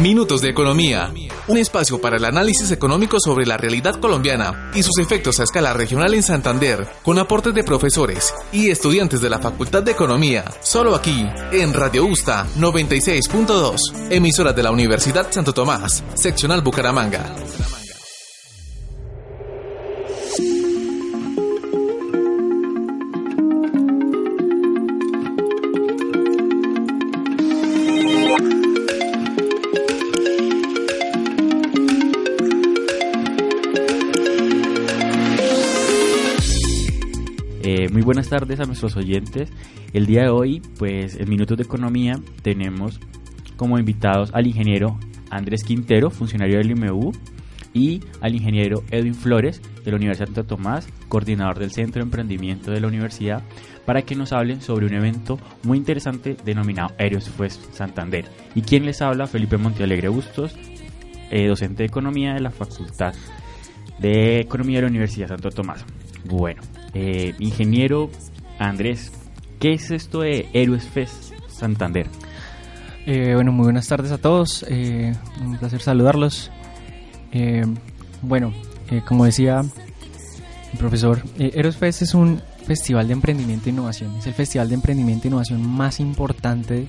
Minutos de Economía. Un espacio para el análisis económico sobre la realidad colombiana y sus efectos a escala regional en Santander, con aportes de profesores y estudiantes de la Facultad de Economía. Solo aquí, en Radio Usta 96.2, emisora de la Universidad Santo Tomás, seccional Bucaramanga. Buenas tardes a nuestros oyentes. El día de hoy, pues en Minutos de Economía, tenemos como invitados al ingeniero Andrés Quintero, funcionario del IMU, y al ingeniero Edwin Flores de la Universidad de Santo Tomás, coordinador del Centro de Emprendimiento de la Universidad, para que nos hablen sobre un evento muy interesante denominado Aeros Fest Santander. ¿Y quién les habla? Felipe Montealegre Bustos, eh, docente de Economía de la Facultad de Economía de la Universidad de Santo Tomás. Bueno, eh, ingeniero Andrés, ¿qué es esto de Héroes Fest Santander? Eh, bueno, muy buenas tardes a todos, eh, un placer saludarlos. bueno, como decía el profesor, Héroes Fest es un festival de emprendimiento e innovación, es el festival de emprendimiento e innovación más importante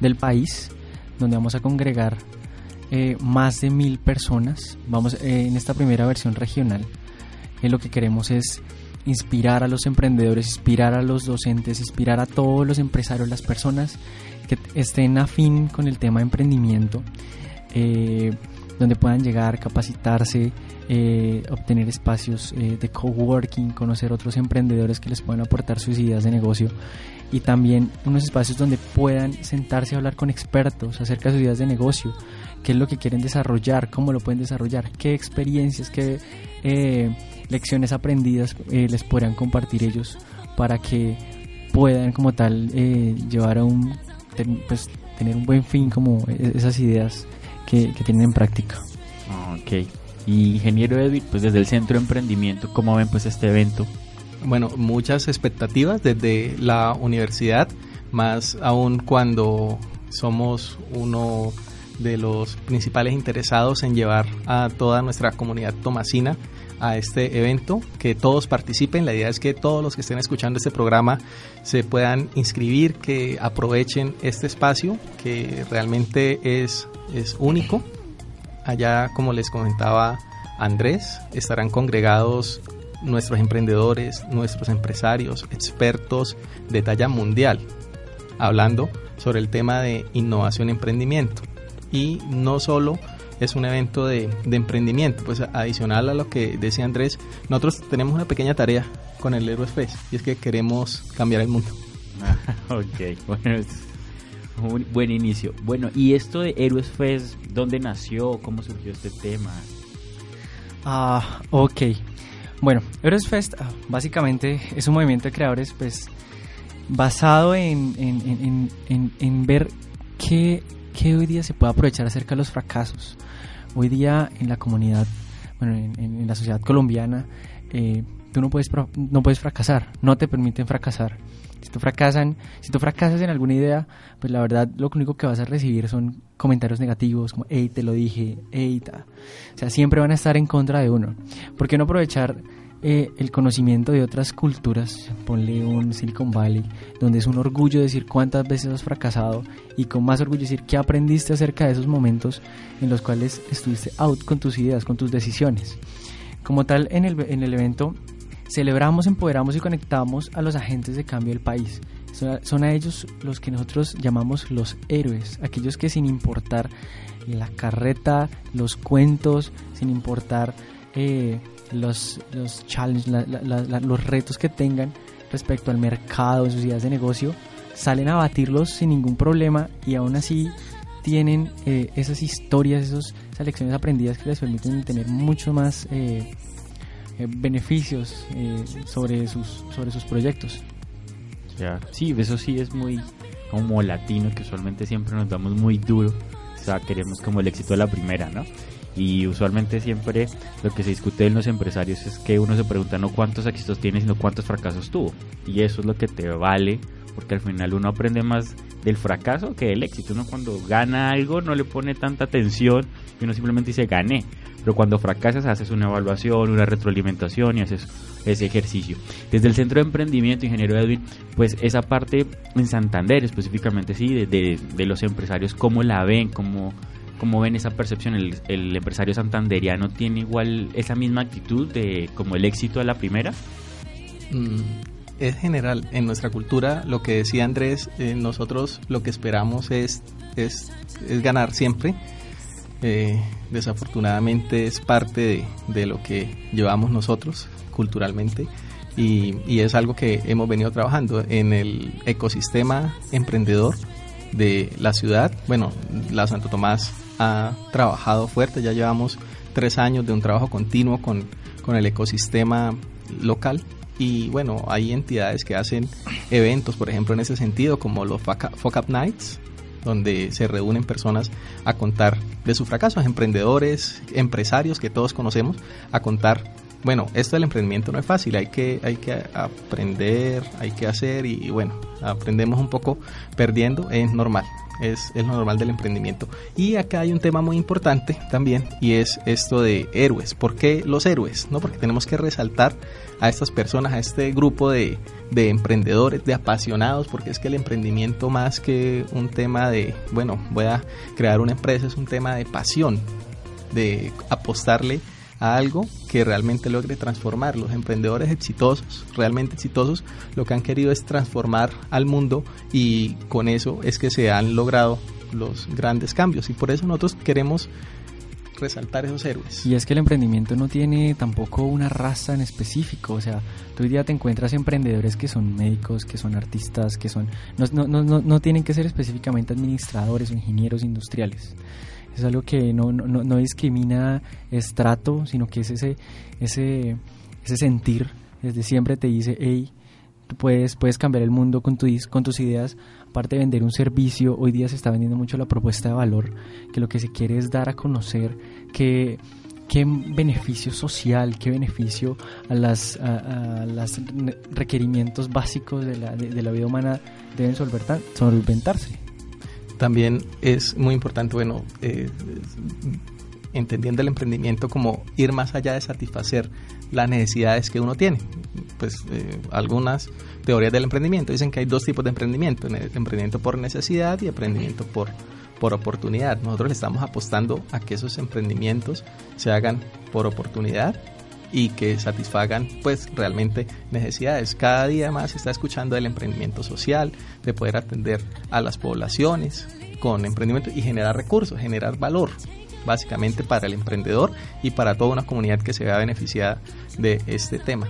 del país, donde vamos a congregar más de mil personas. Vamos en esta primera versión regional. Lo que queremos es inspirar a los emprendedores, inspirar a los docentes, inspirar a todos los empresarios, las personas que estén afín con el tema de emprendimiento, eh, donde puedan llegar, capacitarse, eh, obtener espacios eh, de coworking, conocer otros emprendedores que les puedan aportar sus ideas de negocio y también unos espacios donde puedan sentarse a hablar con expertos acerca de sus ideas de negocio, qué es lo que quieren desarrollar, cómo lo pueden desarrollar, qué experiencias, qué lecciones aprendidas eh, les podrán compartir ellos para que puedan como tal eh, llevar a un pues, tener un buen fin como e-, esas ideas que, tienen en práctica. Ok. Y ingeniero Edwin, pues desde el Centro de Emprendimiento, ¿cómo ven pues este evento? Bueno, muchas expectativas desde la universidad, más aún cuando somos uno de los principales interesados en llevar a toda nuestra comunidad tomasina a este evento, que todos participen. La idea es que todos los que estén escuchando este programa se puedan inscribir, que aprovechen este espacio que realmente es, es único. Allá, como les comentaba Andrés, estarán congregados nuestros emprendedores, nuestros empresarios, expertos de talla mundial, hablando sobre el tema de innovación y emprendimiento. Y no solo es un evento de, emprendimiento. Pues adicional a lo que decía Andrés, nosotros tenemos una pequeña tarea con el Heroes Fest y es que queremos cambiar el mundo. ok, bueno, es un buen inicio. Bueno, ¿y esto de Heroes Fest, dónde nació? ¿Cómo surgió este tema? Ah, ok. Bueno, Heroes Fest ah, básicamente es un movimiento de creadores pues basado en, en, en, en ver qué, qué hoy día se puede aprovechar acerca de los fracasos. Hoy día en la comunidad, bueno, en, la sociedad colombiana, eh, tú no puedes, no puedes fracasar, no te permiten fracasar. Si tú, fracasan, si tú fracasas en alguna idea, pues la verdad lo único que vas a recibir son comentarios negativos como, hey, te lo dije, hey, ta. O sea, siempre van a estar en contra de uno. ¿Por qué no aprovechar eh, el conocimiento de otras culturas, ponle un Silicon Valley, donde es un orgullo decir cuántas veces has fracasado y con más orgullo decir qué aprendiste acerca de esos momentos en los cuales estuviste out con tus ideas, con tus decisiones. Como tal, en el, en el evento celebramos, empoderamos y conectamos a los agentes de cambio del país. Son a, ellos los que nosotros llamamos los héroes, aquellos que sin importar la carreta, los cuentos, sin importar eh, los, los challenges, los retos que tengan respecto al mercado, sus ideas de negocio, salen a batirlos sin ningún problema y aún así tienen eh, esas historias, esas lecciones aprendidas que les permiten tener mucho más eh, eh, beneficios sobre, sus, sobre sus proyectos. Sí, eso sí es muy como latino, que usualmente siempre nos damos muy duro. O sea, queremos como el éxito de la primera, ¿no? Y usualmente siempre lo que se discute en los empresarios es que uno se pregunta no cuántos éxitos tiene, sino cuántos fracasos tuvo. Y eso es lo que te vale, porque al final uno aprende más del fracaso que del éxito. Uno cuando gana algo no le pone tanta atención y uno simplemente dice gané. Pero cuando fracasas haces una evaluación, una retroalimentación y haces ese ejercicio. Desde el Centro de Emprendimiento, Ingeniero Edwin, pues esa parte en Santander específicamente, sí, de, de, los empresarios, ¿cómo la ven? ¿Cómo, cómo ven esa percepción? El, el, empresario santanderiano tiene igual esa misma actitud de como el éxito de la primera? Mm, es general. En nuestra cultura, lo que decía Andrés, eh, nosotros lo que esperamos es, es, ganar siempre. Eh, desafortunadamente es parte de, de, lo que llevamos nosotros culturalmente y, y, es algo que hemos venido trabajando en el ecosistema emprendedor de la ciudad. Bueno, la Santo Tomás ha trabajado fuerte, ya llevamos tres años de un trabajo continuo con, con el ecosistema local. Y bueno, hay entidades que hacen eventos, por ejemplo, en ese sentido, como los Fuck Up Nights, donde se reúnen personas a contar de sus fracasos, emprendedores, empresarios que todos conocemos, a contar, bueno, esto del emprendimiento no es fácil, hay que, hay que aprender, hay que hacer y, y bueno, aprendemos un poco perdiendo, es normal es, es, lo normal del emprendimiento. Y acá hay un tema muy importante también y es esto de héroes. ¿Por qué los héroes? ¿No? Porque tenemos que resaltar a estas personas, a este grupo de, de emprendedores, de apasionados, porque es que el emprendimiento más que un tema de, bueno, voy a crear una empresa, es un tema de pasión, de apostarle algo que realmente logre transformar. Los emprendedores exitosos, realmente exitosos, lo que han querido es transformar al mundo y con eso es que se han logrado los grandes cambios y por eso nosotros queremos resaltar esos héroes. Y es que el emprendimiento no tiene tampoco una raza en específico, o sea, tú hoy día te encuentras emprendedores que son médicos, que son artistas, que son... No, no, no, no tienen que ser específicamente administradores o ingenieros industriales es algo que no, no, no discrimina estrato, sino que es ese, ese, ese sentir, desde siempre te dice, hey, tú puedes, puedes cambiar el mundo con, tu, con tus ideas, aparte de vender un servicio, hoy día se está vendiendo mucho la propuesta de valor, que lo que se quiere es dar a conocer que qué beneficio social, qué beneficio a las a, las requerimientos básicos de la, de la vida humana deben solventarse también es muy importante, bueno, eh, entendiendo el emprendimiento como ir más allá de satisfacer las necesidades que uno tiene. Pues eh, algunas teorías del emprendimiento dicen que hay dos tipos de emprendimiento, emprendimiento por necesidad y emprendimiento por, por oportunidad. Nosotros le estamos apostando a que esos emprendimientos se hagan por oportunidad y que satisfagan pues realmente necesidades. Cada día más se está escuchando del emprendimiento social, de poder atender a las poblaciones con emprendimiento y generar recursos, generar valor básicamente para el emprendedor y para toda una comunidad que se vea beneficiada de este tema.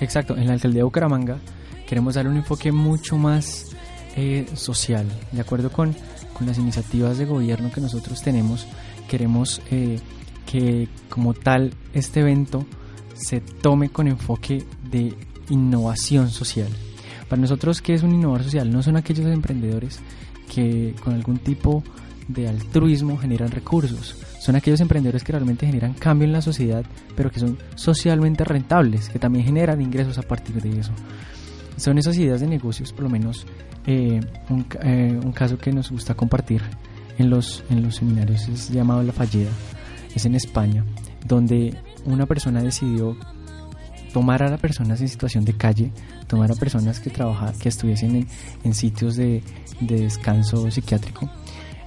Exacto, en la alcaldía de Bucaramanga queremos dar un enfoque mucho más eh, social, de acuerdo con, con, las iniciativas de gobierno que nosotros tenemos, queremos eh, que como tal este evento se tome con enfoque de innovación social. Para nosotros, ¿qué es un innovador social? No son aquellos emprendedores que con algún tipo de altruismo generan recursos. Son aquellos emprendedores que realmente generan cambio en la sociedad, pero que son socialmente rentables, que también generan ingresos a partir de eso. Son esas ideas de negocios, por lo menos eh, un, eh, un, caso que nos gusta compartir en los, en los seminarios es llamado La Falleda es en España, donde una persona decidió tomar a las personas en situación de calle, tomar a personas que trabajaban, que estuviesen en, sitios de, descanso psiquiátrico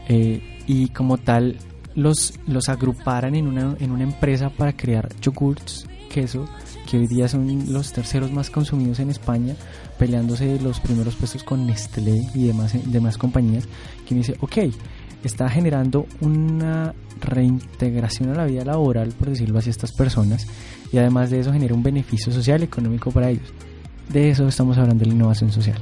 eh, y como tal los, los agruparan en una, en una empresa para crear yogurts, queso, que hoy día son los terceros más consumidos en España, peleándose los primeros puestos con Nestlé y demás, demás compañías, quien dice, ok, está generando una reintegración a la vida laboral, por decirlo así, a estas personas y además de eso genera un beneficio social y económico para ellos. De eso estamos hablando de la innovación social.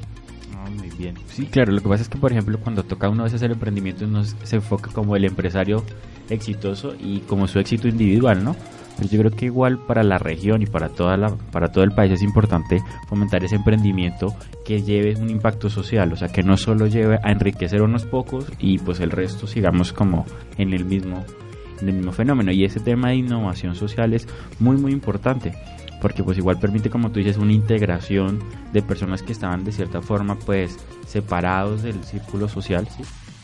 Ah, muy Bien. Sí, claro, lo que pasa es que, por ejemplo, cuando toca uno a veces el emprendimiento, uno se enfoca como el empresario exitoso y como su éxito individual, ¿no? Pero yo creo que igual para la región y para, toda la, para todo el país es importante fomentar ese emprendimiento que lleve un impacto social, o sea, que no solo lleve a enriquecer a unos pocos y pues el resto sigamos como en el mismo, en el mismo fenómeno. Y ese tema de innovación social es muy, muy importante porque pues igual permite como tú dices una integración de personas que estaban de cierta forma pues separados del círculo social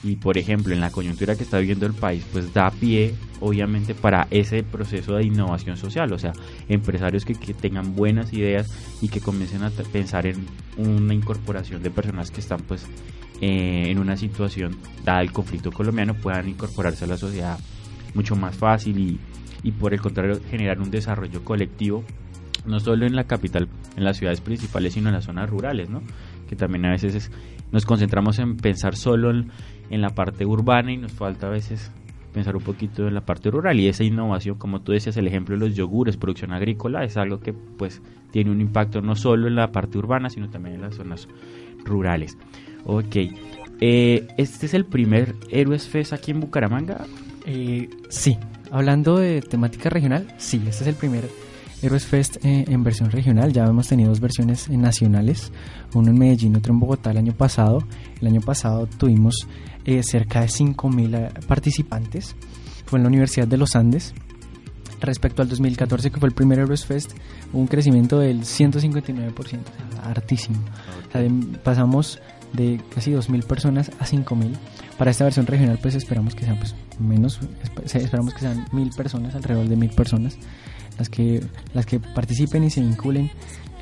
y por ejemplo en la coyuntura que está viviendo el país pues da pie obviamente para ese proceso de innovación social o sea empresarios que, tengan buenas ideas y que comiencen a pensar en una incorporación de personas que están pues eh, en una situación dada el conflicto colombiano puedan incorporarse a la sociedad mucho más fácil y, y por el contrario generar un desarrollo colectivo no solo en la capital, en las ciudades principales, sino en las zonas rurales, ¿no? Que también a veces nos concentramos en pensar solo en, la parte urbana y nos falta a veces pensar un poquito en la parte rural y esa innovación, como tú decías, el ejemplo de los yogures, producción agrícola, es algo que pues tiene un impacto no solo en la parte urbana, sino también en las zonas rurales. Ok, eh, ¿este es el primer Héroes Fest aquí en Bucaramanga? Eh, sí, hablando de temática regional, sí, este es el primer Heroes Fest eh, en versión regional, ya hemos tenido dos versiones nacionales, uno en Medellín, otro en Bogotá el año pasado. El año pasado tuvimos eh, cerca de 5.000 eh, participantes, fue en la Universidad de los Andes. Respecto al 2014, que fue el primer Heroes Fest, hubo un crecimiento del 159%, hartísimo. pasamos de casi 2.000 personas a 5.000. Para esta versión regional, pues esperamos que sean pues, menos, esperamos que sean 1.000 personas, alrededor de 1.000 personas las que, las que participen y se vinculen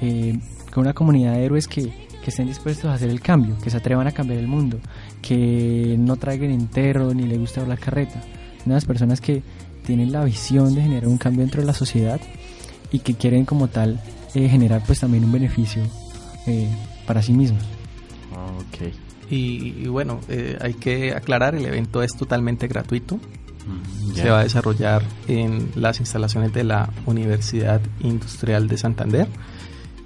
eh, con una comunidad de héroes que, estén dispuestos a hacer el cambio, que se atrevan a cambiar el mundo, que no traigan entero ni le gusta hablar carreta. Unas personas que tienen la visión de generar un cambio dentro de la sociedad y que quieren como tal eh, generar pues también un beneficio eh, para sí mismos. Okay. Y, bueno, hay que aclarar, el evento es totalmente gratuito. Se va a desarrollar en las instalaciones de la Universidad Industrial de Santander.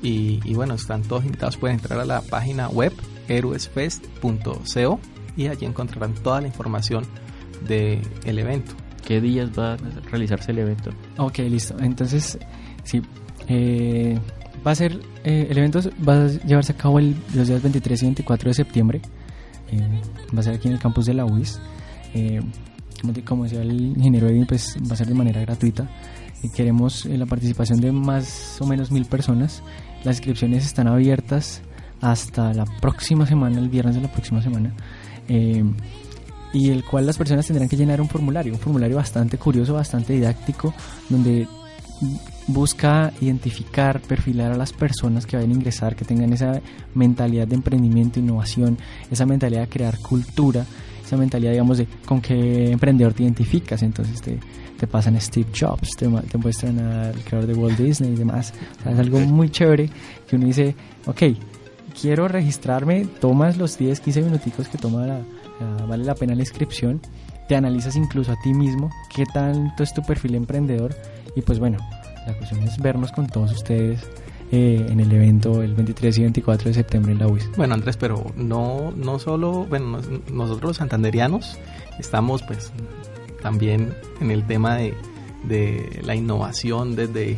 Y, bueno, están todos invitados, pueden entrar a la página web héroesfest.co y allí encontrarán toda la información del evento. ¿Qué días va a realizarse el evento? Ok, listo. Entonces, sí, eh, va a ser, eh, el evento va a llevarse a cabo el, los días 23 y 24 de septiembre. Eh, va a ser aquí en el campus de la UIS como decía el ingeniero Edwin, pues va a ser de manera gratuita. Y queremos eh, la participación de más o menos mil personas. Las inscripciones están abiertas hasta la próxima semana, el viernes de la próxima semana. Eh, y el cual las personas tendrán que llenar un formulario, un formulario bastante curioso, bastante didáctico, donde busca identificar, perfilar a las personas que vayan a ingresar, que tengan esa mentalidad de emprendimiento, innovación, esa mentalidad de crear cultura mentalidad, digamos, de con qué emprendedor te identificas. Entonces te, te pasan Steve Jobs, te, te muestran al creador de Walt Disney y demás. es algo muy chévere que uno dice, ok, quiero registrarme, tomas los 10, 15 minuticos que toma vale la pena la inscripción, te analizas incluso a ti mismo, qué tanto es tu perfil emprendedor y pues bueno, la cuestión es vernos con todos ustedes eh, en el evento el 23 y 24 de septiembre en la UIS. Bueno, Andrés, pero no, no solo, bueno, nosotros los santanderianos estamos pues también en el tema de, de la innovación desde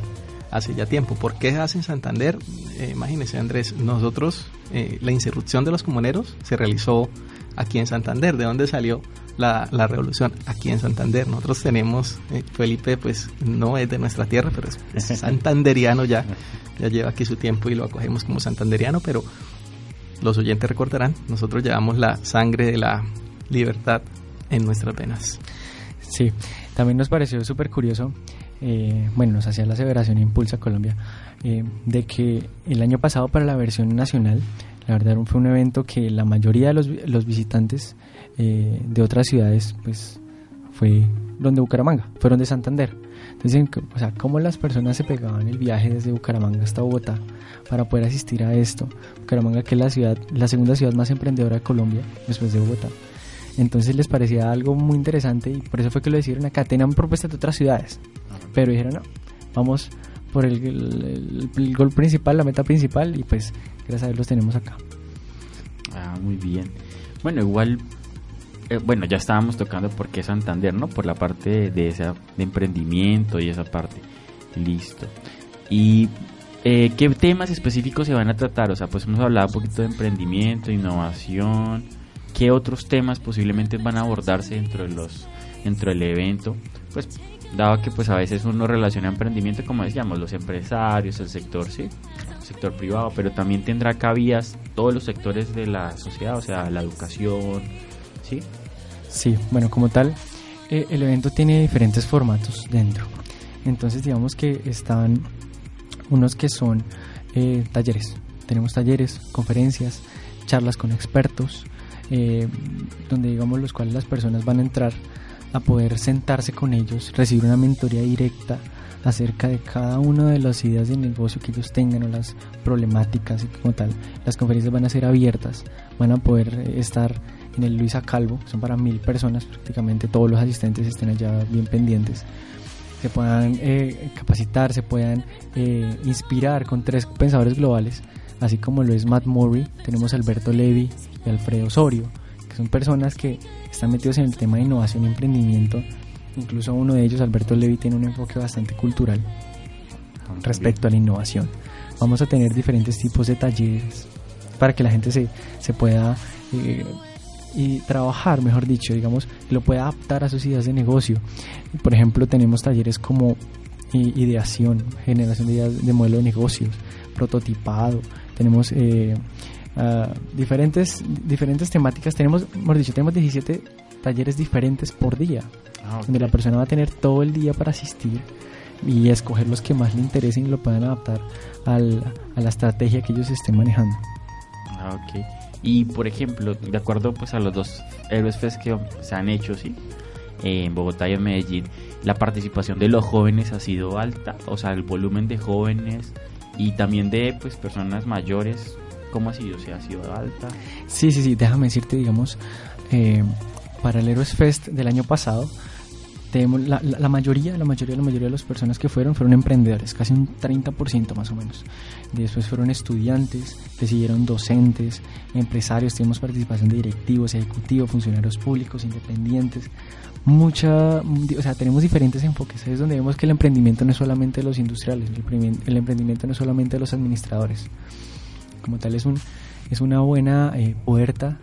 hace ya tiempo. ¿Por qué hace Santander? Eh, Andrés, nosotros, eh, la insurrección de los comuneros se realizó aquí en Santander. ¿De dónde salió la, la revolución? Aquí en Santander. Nosotros tenemos, eh, Felipe, pues no es de nuestra tierra, pero es, santanderiano ya. Ya lleva aquí su tiempo y lo acogemos como santanderiano, pero los oyentes recordarán, nosotros llevamos la sangre de la libertad en nuestras venas. Sí, también nos pareció súper curioso, eh, bueno, nos hacía la aseveración Impulsa Colombia, eh, de que el año pasado para la versión nacional la verdad fue un evento que la mayoría de los, los visitantes eh, de otras ciudades, pues fue donde Bucaramanga, fueron de Santander. Entonces, o sea, cómo las personas se pegaban el viaje desde Bucaramanga hasta Bogotá para poder asistir a esto. Bucaramanga, que es la ciudad, la segunda ciudad más emprendedora de Colombia, después de Bogotá. Entonces les parecía algo muy interesante y por eso fue que lo decidieron acá. Tenían propuestas de otras ciudades, pero dijeron no, vamos por el, gol principal, la meta principal y pues gracias a Dios los tenemos acá. Ah, muy bien. Bueno, igual, eh, bueno, ya estábamos tocando por qué Santander, ¿no? Por la parte de, esa, de emprendimiento y esa parte. Listo. Y eh, ¿Qué temas específicos se van a tratar? O sea, pues hemos hablado un poquito de emprendimiento, innovación. ¿Qué otros temas posiblemente van a abordarse dentro de los dentro del evento? Pues dado que pues a veces uno relaciona emprendimiento como decíamos los empresarios, el sector sí, el sector privado, pero también tendrá cabidas todos los sectores de la sociedad, o sea, la educación, sí. Sí, bueno, como tal, eh, el evento tiene diferentes formatos dentro. Entonces digamos que están unos que son eh, talleres. Tenemos talleres, conferencias, charlas con expertos, eh, donde digamos los cuales las personas van a entrar a poder sentarse con ellos, recibir una mentoría directa acerca de cada una de las ideas de negocio que ellos tengan o las problemáticas y como tal. Las conferencias van a ser abiertas, van a poder eh, estar en el Luisa Calvo, son para mil personas, prácticamente todos los asistentes estén allá bien pendientes se puedan eh, capacitar, se puedan eh, inspirar con tres pensadores globales, así como lo es Matt Murray, tenemos Alberto Levy y Alfredo Osorio, que son personas que están metidos en el tema de innovación y emprendimiento. Incluso uno de ellos, Alberto Levy, tiene un enfoque bastante cultural respecto a la innovación. Vamos a tener diferentes tipos de talleres para que la gente se, se pueda eh, y trabajar, mejor dicho, digamos, lo puede adaptar a sus ideas de negocio. Por ejemplo, tenemos talleres como ideación, generación de ideas de modelo de negocios, prototipado, tenemos eh, ah, diferentes, diferentes temáticas, tenemos, mejor dicho, tenemos 17 talleres diferentes por día, ah, donde la persona va a tener todo el día para asistir y escoger los que más le interesen y lo puedan adaptar al, a la estrategia que ellos estén manejando. Ah, ok. Y por ejemplo, de acuerdo pues a los dos Héroes Fest que se han hecho, ¿sí? en Bogotá y en Medellín, la participación de los jóvenes ha sido alta, o sea, el volumen de jóvenes y también de pues personas mayores, ¿cómo ha sido? ¿Se ha sido alta? Sí, sí, sí, déjame decirte, digamos, eh, para el Héroes Fest del año pasado, la, la, mayoría, la mayoría, la mayoría de las personas que fueron fueron emprendedores, casi un 30% más o menos. Después fueron estudiantes, que siguieron docentes, empresarios, tenemos participación de directivos, ejecutivos, funcionarios públicos, independientes. Mucha, o sea, tenemos diferentes enfoques. Es donde vemos que el emprendimiento no es solamente de los industriales, el, emprendimiento no es solamente de los administradores. Como tal, es, un, es una buena eh, puerta,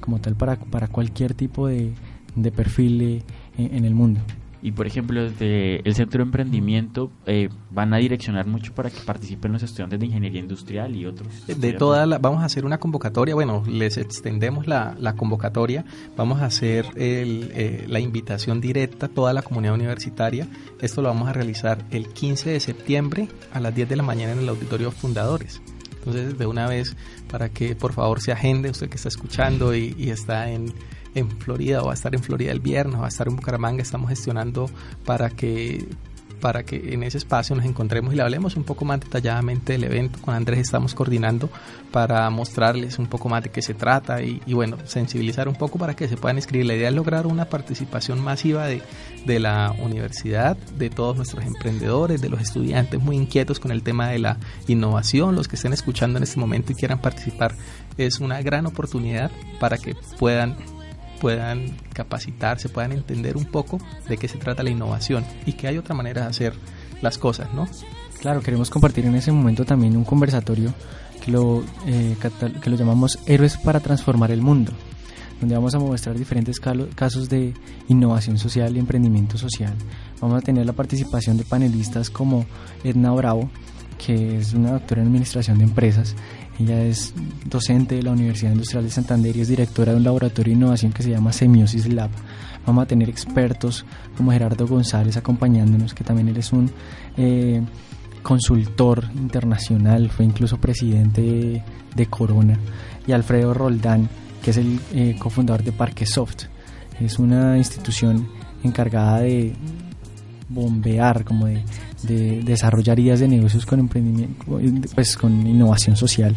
como tal, para, para cualquier tipo de, de perfil en el mundo. Y por ejemplo, desde el Centro de Emprendimiento eh, van a direccionar mucho para que participen los estudiantes de Ingeniería Industrial y otros. De toda vamos a hacer una convocatoria, bueno, les extendemos la, la convocatoria, vamos a hacer el, eh, la invitación directa a toda la comunidad universitaria. Esto lo vamos a realizar el 15 de septiembre a las 10 de la mañana en el Auditorio Fundadores. Entonces, de una vez, para que por favor se agende usted que está escuchando y está en en Florida o va a estar en Florida el viernes o va a estar en Bucaramanga, estamos gestionando para que para que en ese espacio nos encontremos y le hablemos un poco más detalladamente del evento. Con Andrés estamos coordinando para mostrarles un poco más de qué se trata y, bueno, sensibilizar un poco para que se puedan inscribir. La idea es lograr una participación masiva de, de la universidad, de todos nuestros emprendedores, de los estudiantes muy inquietos con el tema de la innovación, los que estén escuchando en este momento y quieran participar. Es una gran oportunidad para que puedan puedan capacitarse, puedan entender un poco de qué se trata la innovación y que hay otra manera de hacer las cosas, ¿no? Claro, queremos compartir en ese momento también un conversatorio que lo, eh, que lo llamamos Héroes para Transformar el Mundo, donde vamos a mostrar diferentes casos de innovación social y emprendimiento social. Vamos a tener la participación de panelistas como Edna Bravo, que es una doctora en Administración de Empresas, ella es docente de la Universidad Industrial de Santander y es directora de un laboratorio de innovación que se llama Semiosis Lab. Vamos a tener expertos como Gerardo González acompañándonos, que también él es un eh, consultor internacional, fue incluso presidente de, Corona, y Alfredo Roldán, que es el eh, cofundador de Parquesoft. Es una institución encargada de bombear, como de de desarrollar ideas de negocios con emprendimiento, pues con innovación social.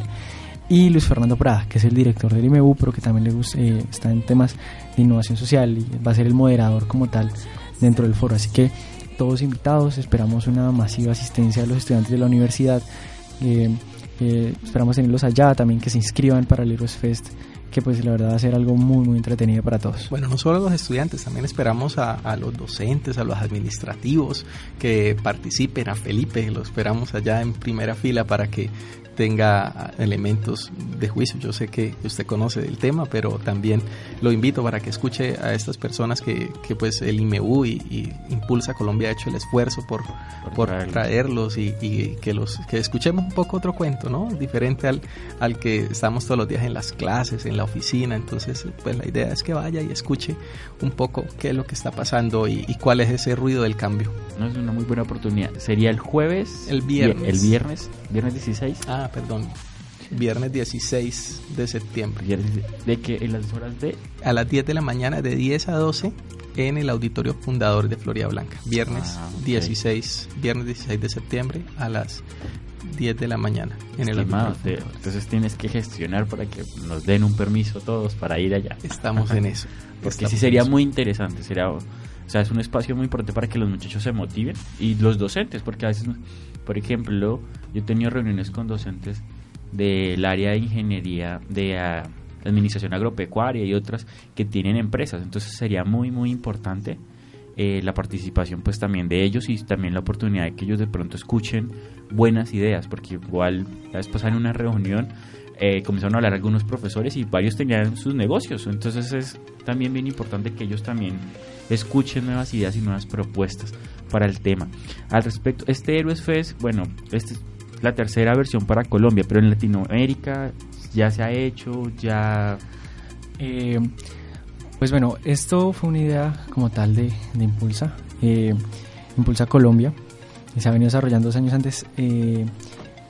Y Luis Fernando Prada, que es el director del IMEU, pero que también le gusta, eh, está en temas de innovación social y va a ser el moderador como tal dentro del foro. Así que todos invitados, esperamos una masiva asistencia de los estudiantes de la universidad. Eh, eh, esperamos tenerlos allá, también que se inscriban para el Heroes Fest que pues la verdad va a ser algo muy muy entretenido para todos. Bueno, no solo los estudiantes, también esperamos a, a, los docentes, a los administrativos que participen, a Felipe, lo esperamos allá en primera fila para que tenga elementos de juicio. Yo sé que usted conoce el tema, pero también lo invito para que escuche a estas personas que, que pues el IMEU y, Impulsa Colombia ha hecho el esfuerzo por, por, traerlos, y, y, que los que escuchemos un poco otro cuento, ¿no? Diferente al, al que estamos todos los días en las clases, en la oficina. Entonces, pues la idea es que vaya y escuche un poco qué es lo que está pasando y, cuál es ese ruido del cambio. No es una muy buena oportunidad. Sería el jueves, el viernes, el viernes, viernes 16. Ah, perdón. Viernes 16 de septiembre. ¿De que ¿En las horas de? A las 10 de la mañana, de 10 a 12, en el Auditorio Fundador de Florida Blanca. Viernes 16, ah, viernes 16 de septiembre a las 10 de la mañana en el Entonces tienes que gestionar para que nos den un permiso todos para ir allá. Estamos en eso. Porque sí sería muy interesante, sería, o sea, es un espacio muy importante para que los muchachos se motiven y los docentes, porque a veces, por ejemplo, yo he tenido reuniones con docentes del área de ingeniería, de ah, administración agropecuaria y otras que tienen empresas. Entonces sería muy, muy importante eh, la participación pues también de ellos y también la oportunidad de que ellos de pronto escuchen buenas ideas, porque igual la vez pasada una reunión eh, comenzaron a hablar algunos profesores y varios tenían sus negocios. Entonces es también bien importante que ellos también escuchen nuevas ideas y nuevas propuestas para el tema. Al respecto, este Héroes Fest, bueno, este es la tercera versión para Colombia, pero en Latinoamérica ya se ha hecho, ya... Eh, pues bueno, esto fue una idea como tal de, Impulsa, eh, Impulsa Colombia, y se ha venido desarrollando dos años antes.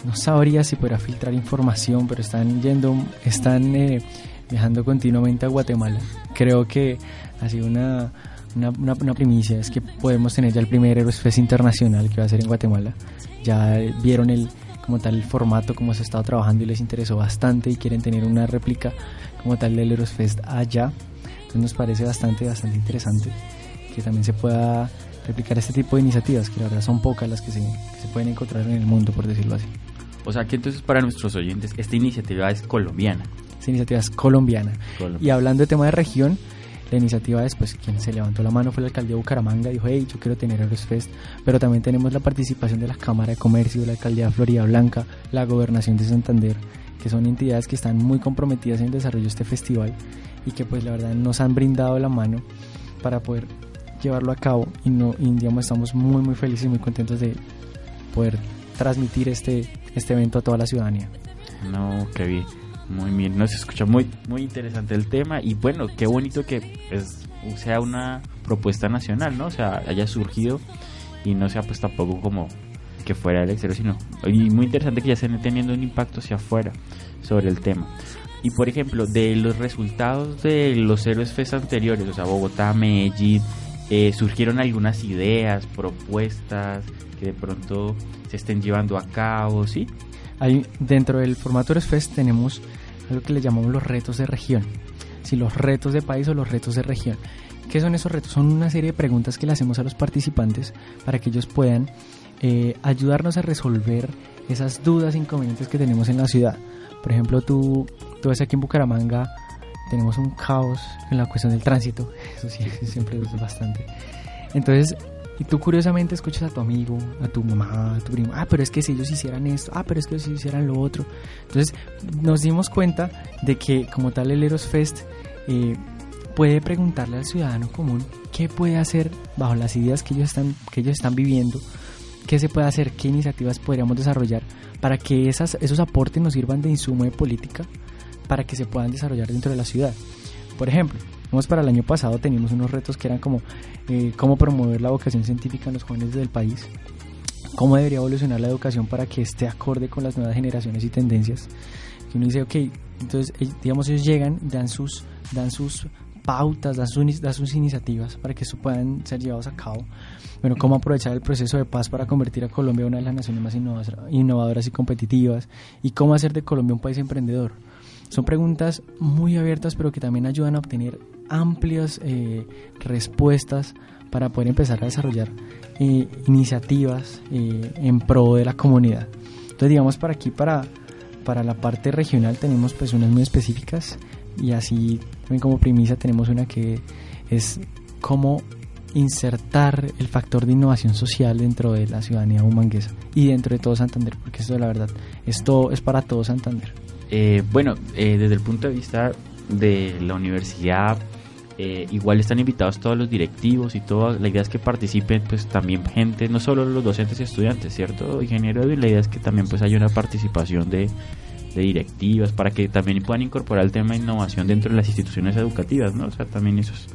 No sabría si podrá filtrar información, pero están yendo, están viajando continuamente a Guatemala. Creo que ha sido una, una, una, primicia, es que podemos tener ya el primer Fest internacional que va a ser en Guatemala. Ya vieron el como tal el formato, como se ha estado trabajando y les interesó bastante y quieren tener una réplica como tal del Heroes Fest allá. Entonces nos parece bastante, bastante interesante que también se pueda replicar este tipo de iniciativas, que la verdad son pocas las que se, que se pueden encontrar en el mundo, por decirlo así. O sea que entonces para nuestros oyentes esta iniciativa es colombiana. Esta iniciativa es colombiana. Y hablando de tema de región, la iniciativa después quien se levantó la mano fue el alcalde de Bucaramanga, dijo, hey, yo quiero tener Aerosfest, pero también tenemos la participación de la Cámara de Comercio, la alcaldía de Florida Blanca, la Gobernación de Santander, que son entidades que están muy comprometidas en el desarrollo de este festival y que pues la verdad nos han brindado la mano para poder llevarlo a cabo y, no, y estamos muy muy felices y muy contentos de poder transmitir este, este evento a toda la ciudadanía. No, qué bien. Muy bien, nos escucha muy, muy interesante el tema y bueno, qué bonito que sea una propuesta nacional, ¿no? O sea, haya surgido y no sea pues tampoco como que fuera del exterior, sino y muy interesante que ya estén teniendo un impacto hacia afuera sobre el tema. Y por ejemplo, de los resultados de los Héroes Fest anteriores, o sea, Bogotá, Medellín, eh, surgieron algunas ideas, propuestas que de pronto se estén llevando a cabo, ¿sí? Hay, dentro del formato Fest tenemos lo que le llamamos los retos de región. Si los retos de país o los retos de región. ¿Qué son esos retos? Son una serie de preguntas que le hacemos a los participantes para que ellos puedan eh, ayudarnos a resolver esas dudas inconvenientes que tenemos en la ciudad. Por ejemplo, tú, tú ves aquí en Bucaramanga, tenemos un caos en la cuestión del tránsito. Eso sí, siempre es bastante. Entonces, y tú curiosamente escuchas a tu amigo, a tu mamá, a tu primo, ah, pero es que si ellos hicieran esto, ah, pero es que si hicieran lo otro. Entonces nos dimos cuenta de que como tal el Eros Fest eh, puede preguntarle al ciudadano común qué puede hacer bajo las ideas que ellos están, que ellos están viviendo, qué se puede hacer, qué iniciativas podríamos desarrollar para que esas, esos aportes nos sirvan de insumo de política para que se puedan desarrollar dentro de la ciudad. Por ejemplo, Vamos para el año pasado teníamos unos retos que eran como eh, cómo promover la vocación científica en los jóvenes del país, cómo debería evolucionar la educación para que esté acorde con las nuevas generaciones y tendencias. Que uno dice, ok, entonces digamos ellos llegan, dan sus, dan sus pautas, dan sus, dan sus iniciativas para que eso puedan ser llevados a cabo. Bueno, cómo aprovechar el proceso de paz para convertir a Colombia en una de las naciones más innovadoras y competitivas y cómo hacer de Colombia un país emprendedor. Son preguntas muy abiertas pero que también ayudan a obtener amplias eh, respuestas para poder empezar a desarrollar eh, iniciativas eh, en pro de la comunidad. Entonces, digamos, para aquí, para, para la parte regional, tenemos pues unas muy específicas. y así también como premisa tenemos una que es cómo insertar el factor de innovación social dentro de la ciudadanía humanguesa y dentro de todo Santander, porque esto la verdad, esto es para todo Santander. Eh, bueno, eh, desde el punto de vista de la universidad, eh, igual están invitados todos los directivos y todo. La idea es que participen pues también gente, no solo los docentes y estudiantes, ¿cierto? Ingeniero, y la idea es que también pues haya una participación de, de directivas para que también puedan incorporar el tema de innovación dentro de las instituciones educativas, ¿no? O sea, también eso es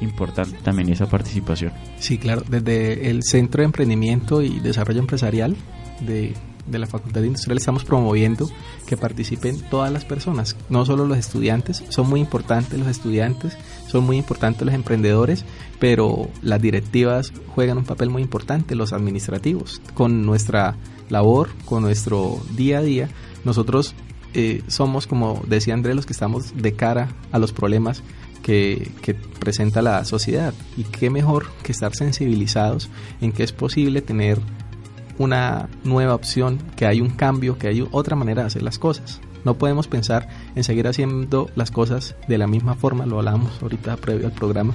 importante también esa participación. Sí, claro, desde el Centro de Emprendimiento y Desarrollo Empresarial de, de, la Facultad de Industrial estamos promoviendo que participen todas las personas, no solo los estudiantes, son muy importantes los estudiantes, son muy importantes los emprendedores, pero las directivas juegan un papel muy importante, los administrativos, con nuestra labor, con nuestro día a día, nosotros eh, somos, como decía Andrés, los que estamos de cara a los problemas que, presenta la sociedad. Y qué mejor que estar sensibilizados en que es posible tener una nueva opción, que hay un cambio, que hay otra manera de hacer las cosas. No podemos pensar en seguir haciendo las cosas de la misma forma, lo hablamos ahorita previo al programa.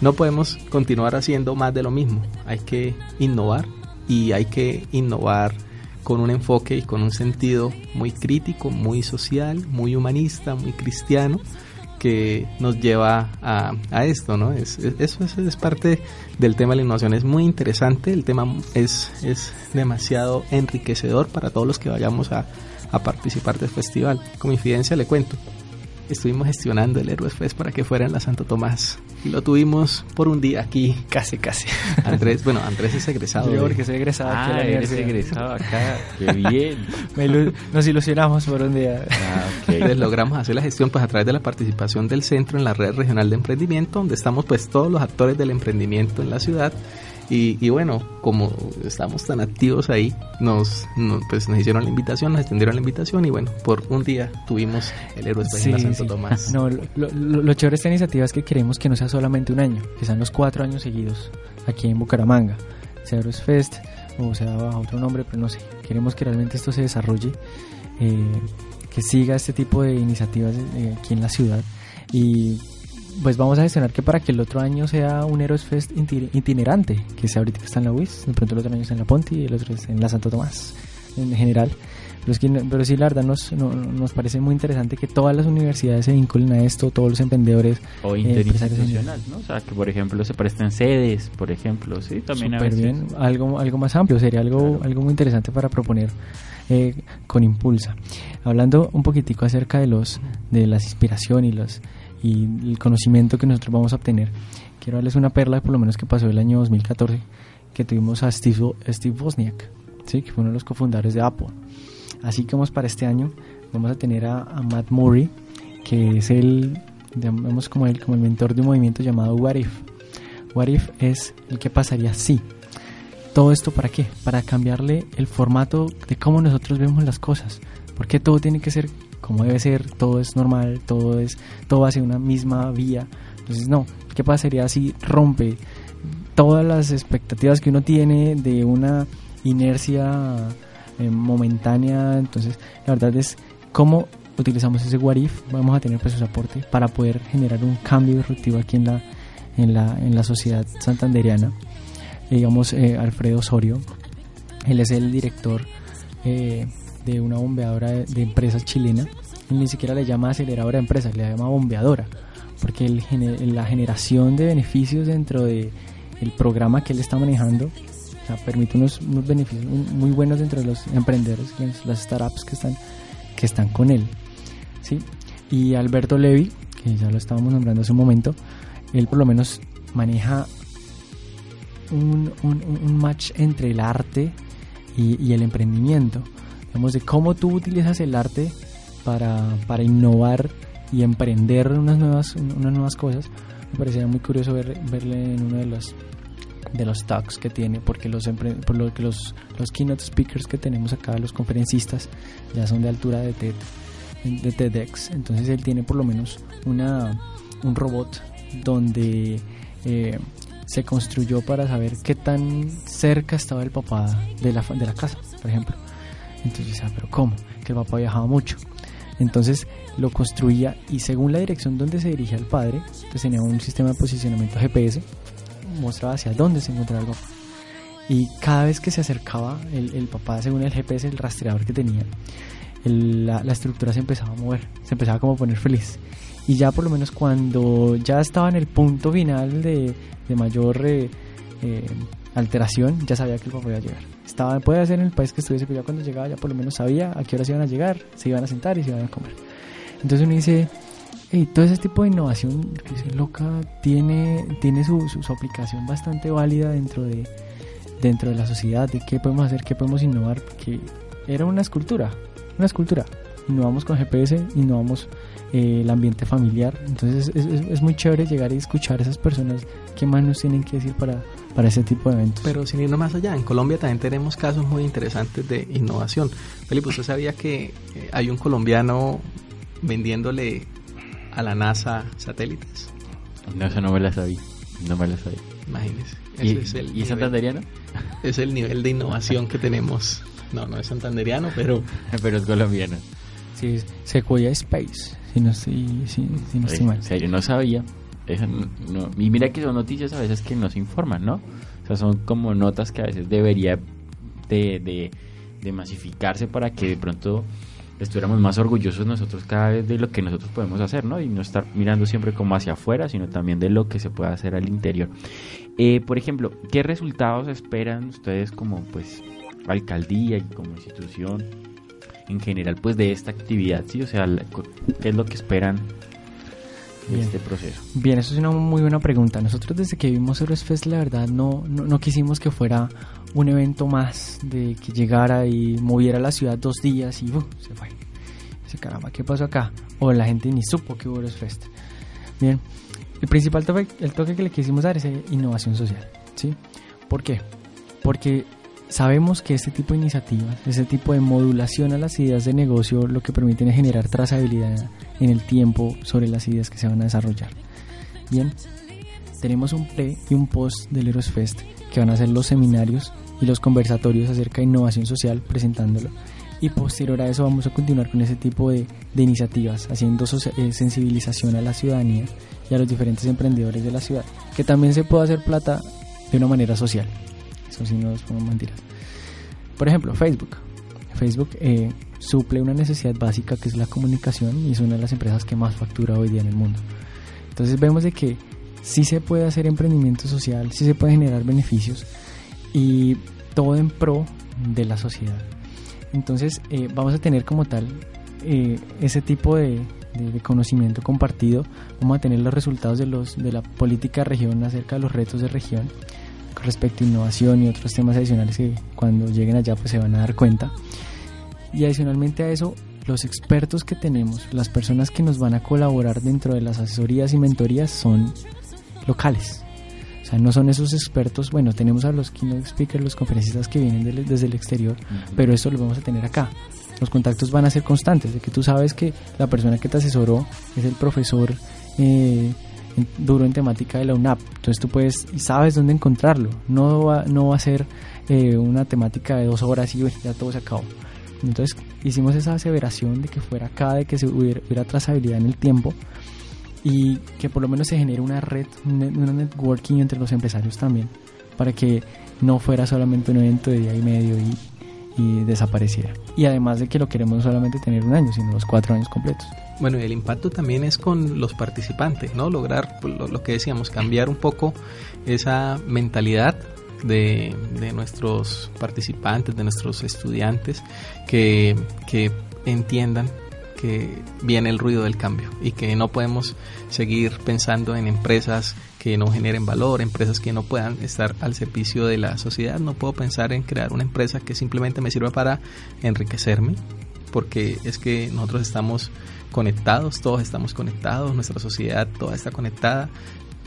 No podemos continuar haciendo más de lo mismo. Hay que innovar y hay que innovar con un enfoque y con un sentido muy crítico, muy social, muy humanista, muy cristiano que nos lleva a, a esto, ¿no? Es, eso es, parte del tema de la innovación, es muy interesante, el tema es, es demasiado enriquecedor para todos los que vayamos a, a participar del festival. Como infidencia le cuento, estuvimos gestionando el Héroes Fest para que fuera en la Santo Tomás. Y lo tuvimos por un día aquí. Casi, casi. Andrés, bueno, Andrés es egresado. Yo porque soy egresado ah, aquí eres egresado acá. Qué bien. nos ilusionamos por un día. Ah, Entonces logramos hacer la gestión pues a través de la participación del centro en la red regional de emprendimiento, donde estamos pues todos los actores del emprendimiento en la ciudad y, bueno, como estamos tan activos ahí, nos, pues nos hicieron la invitación, nos extendieron la invitación y bueno, por un día tuvimos el héroe de Santo Tomás. No, lo, lo, chévere de esta iniciativa es que queremos que no sea solamente un año, que sean los cuatro años seguidos aquí en Bucaramanga. Sea Héroes Fest o sea bajo otro nombre, pero no sé. Queremos que realmente esto se desarrolle, eh, que siga este tipo de iniciativas eh, aquí en la ciudad y pues vamos a gestionar que para que el otro año sea un Heroes Fest itinerante, que sea ahorita que está en la UIS, de pronto el otro año está en la Ponti y el otro es en la Santo Tomás, en general. Pero, es que, pero sí, la verdad, nos, nos parece muy interesante que todas las universidades se vinculen a esto, todos los emprendedores. O eh, interinstitucional, ¿no? O sea, que por ejemplo se presten sedes, por ejemplo, sí, también Súper bien, algo, algo más amplio, sería algo, algo muy interesante para proponer eh, con Impulsa. Hablando un poquitico acerca de los de las inspiración y los y el conocimiento que nosotros vamos a obtener. Quiero darles una perla, por lo menos que pasó el año 2014, que tuvimos a Steve, Steve Wozniak, ¿sí? que fue uno de los cofundadores de Apple. Así que vamos para este año, vamos a tener a, Matt Murray, que es el, digamos como el, como el mentor de un movimiento llamado What If. What If es el que pasaría si. ¿Todo esto para qué? Para cambiarle el formato de cómo nosotros vemos las cosas. Porque todo tiene que ser como debe ser, todo es normal, todo es todo hacia una misma vía. Entonces, no, ¿qué pasaría si rompe todas las expectativas que uno tiene de una inercia eh, momentánea? Entonces, la verdad es cómo utilizamos ese what vamos a tener pues su aporte para poder generar un cambio disruptivo aquí en la en la, en la sociedad santanderiana. digamos, eh, Alfredo Osorio, él es el director eh, de una bombeadora de, empresas chilena. Ni siquiera le llama aceleradora de empresas, le llama bombeadora, porque la generación de beneficios dentro de el programa que él está manejando o permite unos, beneficios muy buenos dentro de los emprendedores, las startups que están, que están con él. ¿sí? Y Alberto Levi, que ya lo estábamos nombrando hace un momento, él por lo menos maneja un, match entre el arte y, y el emprendimiento de cómo tú utilizas el arte para, para innovar y emprender unas nuevas, unas nuevas cosas. Me parecería muy curioso ver, verle en uno de los de los talks que tiene porque los por lo que los, los keynote speakers que tenemos acá los conferencistas ya son de altura de TED de TEDx entonces él tiene por lo menos una un robot donde eh, se construyó para saber qué tan cerca estaba el papá de la, de la casa por ejemplo entonces, ah, pero ¿cómo? Que el papá viajaba mucho. Entonces lo construía y según la dirección donde se dirigía el padre, pues tenía un sistema de posicionamiento GPS, mostraba hacia dónde se encontraba el papá. Y cada vez que se acercaba el, el papá, según el GPS, el rastreador que tenía, la, la, estructura se empezaba a mover, se empezaba como a poner feliz. Y ya por lo menos cuando ya estaba en el punto final de, de mayor eh, eh, alteración, ya sabía que el papá iba a llegar. Estaba, puede ser en el país que estuviese, pero ya cuando llegaba ya por lo menos sabía a qué horas iban a llegar, se iban a sentar y se iban a comer. Entonces uno dice, hey, todo ese tipo de innovación que es loca tiene, tiene su, su, aplicación bastante válida dentro de, dentro de la sociedad, de qué podemos hacer, qué podemos innovar, porque era una escultura, una escultura. Innovamos con GPS, innovamos eh, el ambiente familiar. Entonces es, es, es, muy chévere llegar y escuchar a esas personas qué más nos tienen que decir para, para ese tipo de eventos. Pero sin irnos más allá, en Colombia también tenemos casos muy interesantes de innovación. Felipe, ¿usted sabía que eh, hay un colombiano vendiéndole a la NASA satélites? No, eso no me la sabía. No me la sabía. Imagínese. ¿Y, es el ¿y santanderiano? Es el nivel de innovación que tenemos. No, no es santanderiano, pero... pero es colombiano. Sí, Sequoia Space, si no estoy, si, si no estoy mal. O sea, yo no sabía. Eso no, y mira que son noticias a veces que nos informan, ¿no? O sea, son como notas que a veces debería de, de, de masificarse para que de pronto estuviéramos más orgullosos nosotros cada vez de lo que nosotros podemos hacer, ¿no? Y no estar mirando siempre como hacia afuera, sino también de lo que se puede hacer al interior. Eh, por ejemplo, ¿qué resultados esperan ustedes como pues alcaldía y como institución en general pues de esta actividad? ¿sí? O sea, ¿qué es lo que esperan de Bien. este proceso? Bien, eso es una muy buena pregunta. Nosotros desde que vimos Eurosfest, la verdad, no, no, no, quisimos que fuera un evento más de que llegara y moviera la ciudad dos días y uh, se fue. Dice, caramba, ¿qué pasó acá? O la gente ni supo que hubo Eurosfest. Bien, el principal toque, el toque que le quisimos dar es innovación social. ¿sí? ¿Por qué? Porque sabemos que este tipo de iniciativas, este tipo de modulación a las ideas de negocio, lo que permiten es generar trazabilidad en el tiempo sobre las ideas que se van a desarrollar. Bien, tenemos un pre y un post del Eros Fest que van a ser los seminarios y los conversatorios acerca de innovación social presentándolo. Y posterior a eso vamos a continuar con ese tipo de, de iniciativas, haciendo eh, sensibilización a la ciudadanía y a los diferentes emprendedores de la ciudad, que también se puede hacer plata de una manera social. Eso sí no es como mentiras. Por ejemplo, Facebook. Facebook eh, suple una necesidad básica que es la comunicación y es una de las empresas que más factura hoy día en el mundo. Entonces vemos de que sí se puede hacer emprendimiento social, sí se puede generar beneficios y todo en pro de la sociedad. Entonces eh, vamos a tener como tal eh, ese tipo de, de, de, conocimiento compartido, vamos a tener los resultados de, los, de la política de región acerca de los retos de región respecto a innovación y otros temas adicionales que cuando lleguen allá pues se van a dar cuenta. Y adicionalmente a eso, los expertos que tenemos, las personas que nos van a colaborar dentro de las asesorías y mentorías son locales. O sea, no son esos expertos, bueno, tenemos a los keynote speakers, los conferencistas que vienen de, desde el exterior, uh -huh. pero eso lo vamos a tener acá. Los contactos van a ser constantes, de que tú sabes que la persona que te asesoró es el profesor eh, duro en temática de la UNAP. Entonces tú puedes sabes dónde encontrarlo. No va, no va a ser eh, una temática de dos horas y ya todo se acabó. Entonces hicimos esa aseveración de que fuera acá, de que se hubiera, hubiera trazabilidad en el tiempo y que por lo menos se genere una red, una networking entre los empresarios también, para que no fuera solamente un evento de día y medio y, y desapareciera. Y además de que lo queremos solamente tener un año, sino los cuatro años completos. Bueno, y el impacto también es con los participantes, ¿no? Lograr lo, lo que decíamos, cambiar un poco esa mentalidad de, de, nuestros participantes, de nuestros estudiantes, que, que entiendan que viene el ruido del cambio y que no podemos seguir pensando en empresas que no generen valor, empresas que no puedan estar al servicio de la sociedad. No puedo pensar en crear una empresa que simplemente me sirva para enriquecerme, porque es que nosotros estamos conectados, todos estamos conectados, nuestra sociedad toda está conectada,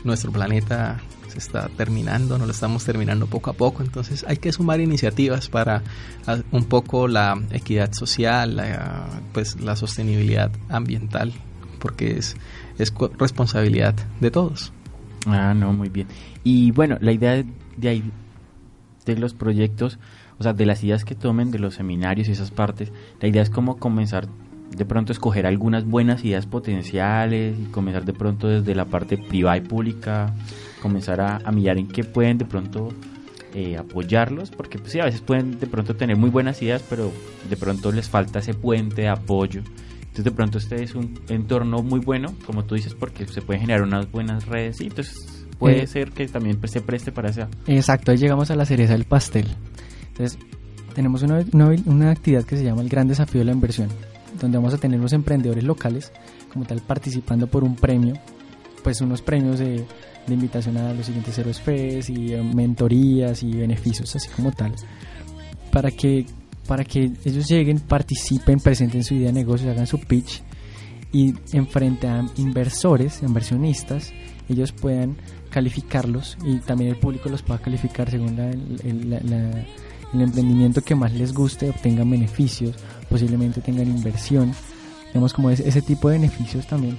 nuestro planeta se está terminando, no lo estamos terminando poco a poco, entonces hay que sumar iniciativas para un poco la equidad social, la, pues la sostenibilidad ambiental, porque es, es responsabilidad de todos. Ah, no, muy bien. Y bueno, la idea de ahí, de los proyectos, o sea, de las ideas que tomen, de los seminarios y esas partes, la idea es como comenzar de pronto escoger algunas buenas ideas potenciales y comenzar de pronto desde la parte privada y pública, comenzar a, mirar en qué pueden de pronto eh, apoyarlos, porque pues, sí, a veces pueden de pronto tener muy buenas ideas, pero de pronto les falta ese puente de apoyo. Entonces de pronto este es un entorno muy bueno, como tú dices, porque se pueden generar unas buenas redes y entonces puede Eh, ser que también pues, se preste para esa... Exacto, ahí llegamos a la cereza del pastel. Entonces, tenemos una, una, una actividad que se llama el Gran Desafío de la Inversión, donde vamos a tener los emprendedores locales, como tal, participando por un premio, pues unos premios de, de invitación a los siguientes Héroes Fest y eh, mentorías y beneficios, así como tal, para que, para que ellos lleguen, participen, presenten su idea de negocio, hagan su pitch y enfrente a inversores, inversionistas, ellos puedan calificarlos y también el público los pueda calificar según el, la- emprendimiento que más les guste, obtengan beneficios, posiblemente tengan inversión. Vemos como ese, ese tipo de beneficios también,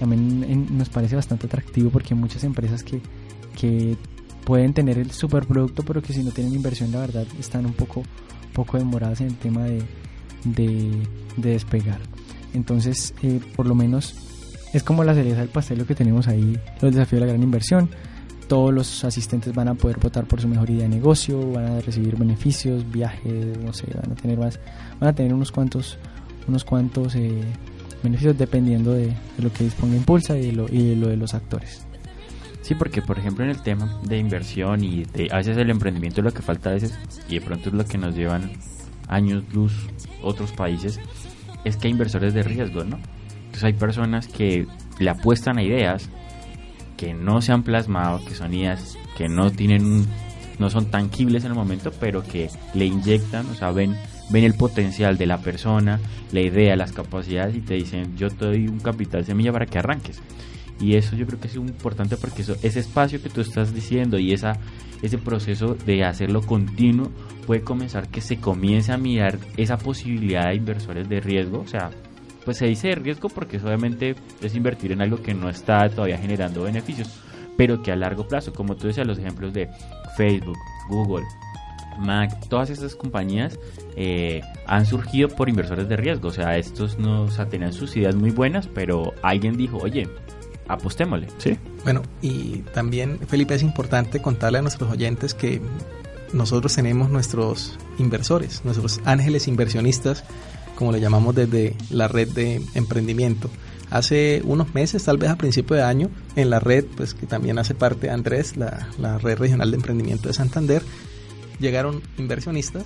también nos parece bastante atractivo porque hay muchas empresas que, que pueden tener el superproducto, pero que si no tienen inversión, la verdad, están un poco, poco demoradas en el tema de, de, de despegar. Entonces, eh, por lo menos es como la cereza del pastel lo que tenemos ahí, los desafíos de la gran inversión. Todos los asistentes van a poder votar por su mejor idea de negocio, van a recibir beneficios, viajes, no sé, van a tener más, van a tener unos cuantos, unos cuantos eh, beneficios dependiendo de, lo que disponga Impulsa y lo, y de lo de los actores. Sí, porque por ejemplo en el tema de inversión y de, a veces el emprendimiento lo que falta a veces, y de pronto es lo que nos llevan años luz otros países, es que hay inversores de riesgo, ¿no? Entonces hay personas que le apuestan a ideas que no se han plasmado, que son ideas que no tienen no son tangibles en el momento, pero que le inyectan, o sea, ven, ven el potencial de la persona, la idea, las capacidades y te dicen, yo te doy un capital semilla para que arranques. Y eso yo creo que es importante porque eso, ese espacio que tú estás diciendo y esa, ese proceso de hacerlo continuo puede comenzar que se comience a mirar esa posibilidad de inversores de riesgo. O sea, pues se dice de riesgo porque eso obviamente es invertir en algo que no está todavía generando beneficios, pero que a largo plazo, como tú decías, los ejemplos de Facebook, Google, Mac, todas estas compañías eh, han surgido por inversores de riesgo. O sea, estos no o sea, tenían sus ideas muy buenas, pero alguien dijo, oye, apostémosle. Sí. Bueno, y también, Felipe, es importante contarle a nuestros oyentes que nosotros tenemos nuestros inversores, nuestros ángeles inversionistas, como le llamamos desde la red de emprendimiento. Hace unos meses, tal vez a principio de año, en la red, pues que también hace parte Andrés, la, la red regional de emprendimiento de Santander, llegaron inversionistas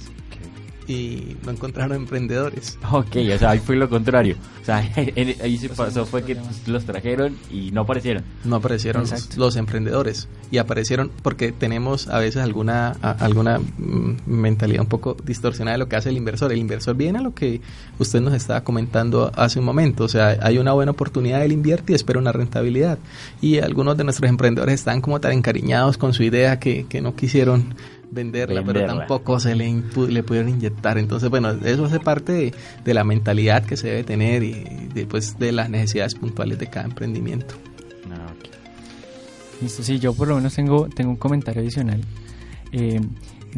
y no encontraron emprendedores. Ok, o sea, ahí fue lo contrario. O sea, ahí se pasó fue que los trajeron y no aparecieron. No aparecieron los, los emprendedores y aparecieron porque tenemos a veces alguna a- alguna mm, mentalidad un poco distorsionada de lo que hace el inversor. El inversor viene a lo que usted nos estaba comentando hace un momento, o sea, hay una buena oportunidad, él invierte y espera una rentabilidad. Y algunos de nuestros emprendedores están como tan encariñados con su idea que, que no quisieron venderla, pero Venderla. tampoco se le, impu- le pudieron inyectar. Entonces, bueno, eso hace parte de, de la mentalidad que se debe tener y de, pues, de las necesidades puntuales de cada emprendimiento. Ah, ok. Listo, sí, yo por lo menos tengo, tengo un comentario adicional. eh,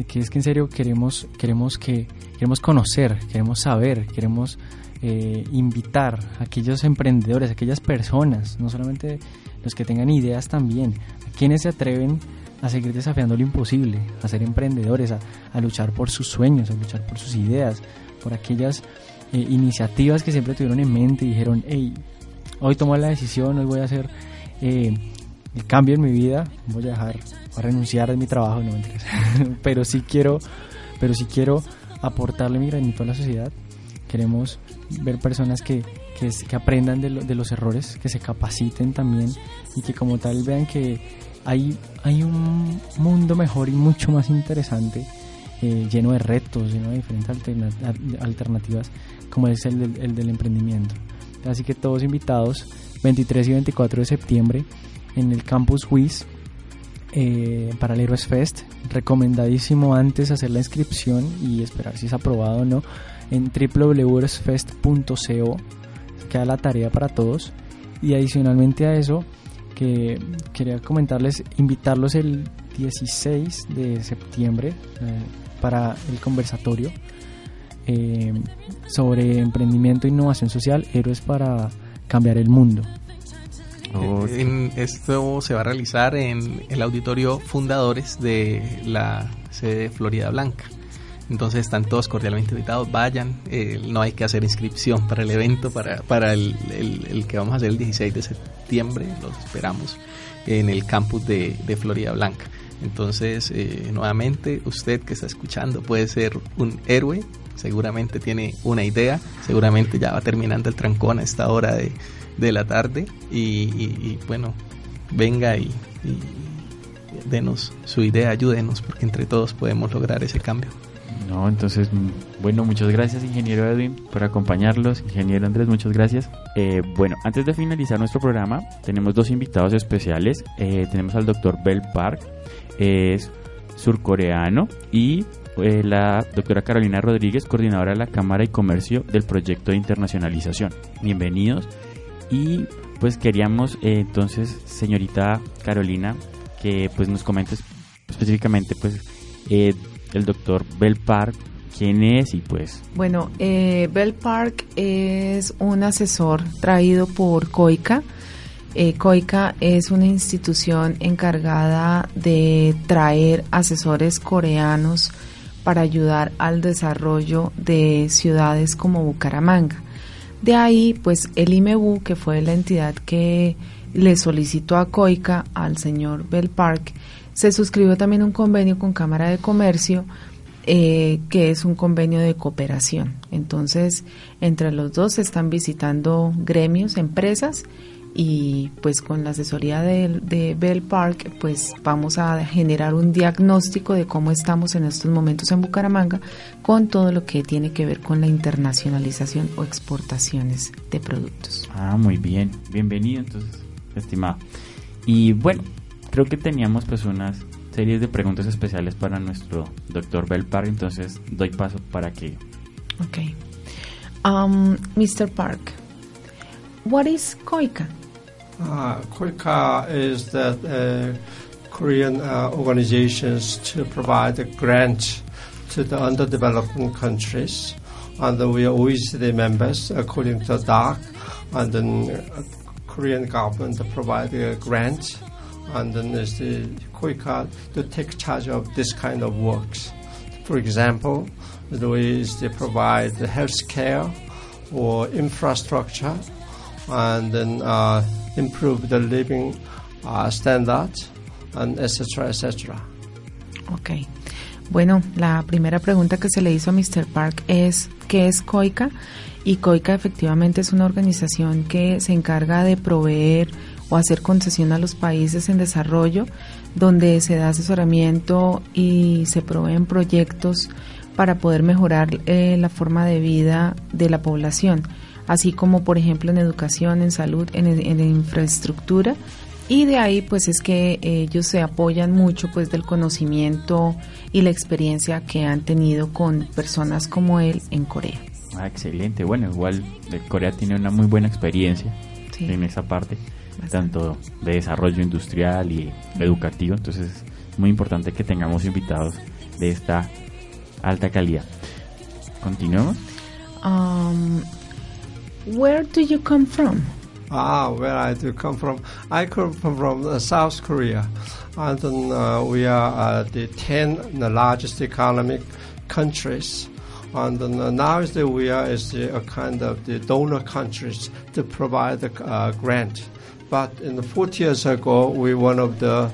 que es que en serio queremos, queremos que queremos conocer, queremos saber, queremos eh, invitar a aquellos emprendedores, a aquellas personas, no solamente los que tengan ideas también, a quienes se atreven a seguir desafiando lo imposible, a ser emprendedores, a, a luchar por sus sueños, a luchar por sus ideas, por aquellas eh, iniciativas que siempre tuvieron en mente y dijeron, hey, hoy tomo la decisión, hoy voy a hacer eh, el cambio en mi vida, voy a dejar, voy a renunciar de mi trabajo, no mentiras, pero sí quiero, pero sí quiero aportarle mi granito a la sociedad. Queremos ver personas que, que aprendan de, lo- de los errores, que se capaciten también y que como tal vean que hay, hay un mundo mejor y mucho más interesante, eh, lleno de retos, lleno de diferentes alterna- alternativas, como es el del, el del emprendimiento. Así que todos invitados, 23 y 24 de septiembre, en el Campus WIS eh, para el Heroes Fest. Recomendadísimo antes hacer la inscripción y esperar si es aprobado o no en www.heroesfest.co. Queda la tarea para todos. Y adicionalmente a eso, que quería comentarles, invitarlos el 16 de septiembre eh, para el conversatorio eh, sobre emprendimiento e innovación social, Héroes para cambiar el mundo. En, esto se va a realizar en el auditorio Fundadores de la sede Florida Blanca. Entonces están todos cordialmente invitados, vayan, eh, no hay que hacer inscripción para el evento, para, para el, el, que vamos a hacer el 16 de septiembre, los esperamos en el campus de, Florida Blanca. Entonces, eh, nuevamente, usted que está escuchando puede ser un héroe, seguramente tiene una idea, seguramente ya va terminando el trancón a esta hora de, de la tarde y, bueno, venga y denos su idea, ayúdenos, porque entre todos podemos lograr ese cambio. No, entonces, bueno, muchas gracias, ingeniero Edwin, por acompañarlos. Ingeniero Andrés, muchas gracias. Eh, bueno, antes de finalizar nuestro programa, tenemos dos invitados especiales. Eh, tenemos al doctor Bell Park, es surcoreano, y eh, la doctora Carolina Rodríguez, coordinadora de la Cámara y Comercio del proyecto de internacionalización. Bienvenidos. Y pues queríamos entonces, señorita Carolina, que pues nos comentes específicamente pues el doctor Bell Park. ¿Quién es? Y pues. Bueno, eh, Bell Park es un asesor traído por COICA. Eh, COICA es una institución encargada de traer asesores coreanos para ayudar al desarrollo de ciudades como Bucaramanga. De ahí, pues el IMEBU, que fue la entidad que le solicitó a COICA al señor Bell Park, se suscribió también un convenio con Cámara de Comercio, eh, que es un convenio de cooperación. Entonces, entre los dos se están visitando gremios, empresas, y pues con la asesoría de, de, Bell Park, pues vamos a generar un diagnóstico de cómo estamos en estos momentos en Bucaramanga con todo lo que tiene que ver con la internacionalización o exportaciones de productos. Ah, muy bien, bienvenido entonces, estimado. Y bueno, creo que teníamos pues unas series de preguntas especiales para nuestro doctor Bell Park, entonces doy paso para que... Ok. Um, Mr. Park, what is KOICA? Uh, KOICA is the uh, Korean uh, organizations to provide a grant to the underdeveloped countries. And we are OECD members according to DAC. And then uh, Korean government provide a grant and then there's the COICA to take charge of this kind of works. For example, the ways they provide the health care or infrastructure and then uh, improve the living uh, standards and etc. etc. Ok. Bueno, la primera pregunta que se le hizo a Mr. Park es ¿qué es COICA? Y COICA efectivamente es una organización que se encarga de proveer o hacer concesión a los países en desarrollo, donde se da asesoramiento y se proveen proyectos para poder mejorar eh, la forma de vida de la población, así como por ejemplo en educación, en salud, en, en infraestructura. Y de ahí pues es que ellos se apoyan mucho pues del conocimiento y la experiencia que han tenido con personas como él en Corea. Ah, excelente. Bueno, igual eh, Corea tiene una muy buena experiencia en esa parte tanto de desarrollo industrial y educativo. Entonces es muy importante que tengamos invitados de esta alta calidad. Continuamos. Um, where do you come from? Ah, where I do come from? I come from uh, South Korea, and uh, we are uh, the ten the largest economic countries. And uh, now is that we are is the, a kind of the donor countries to provide the uh, grant but in the 40 years ago, we were one of the,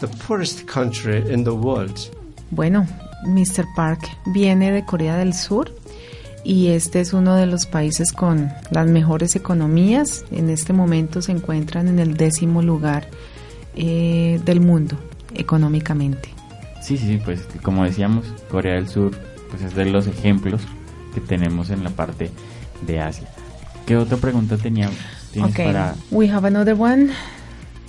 the poorest country in the world. Bueno, Mr. Park viene de Corea del Sur y este es uno de los países con las mejores economías. En este momento se encuentran en el décimo lugar eh, del mundo económicamente. Sí, sí, pues como decíamos, Corea del Sur pues es de los ejemplos que tenemos en la parte de Asia. ¿Qué otra pregunta teníamos? Okay, para... we have another one.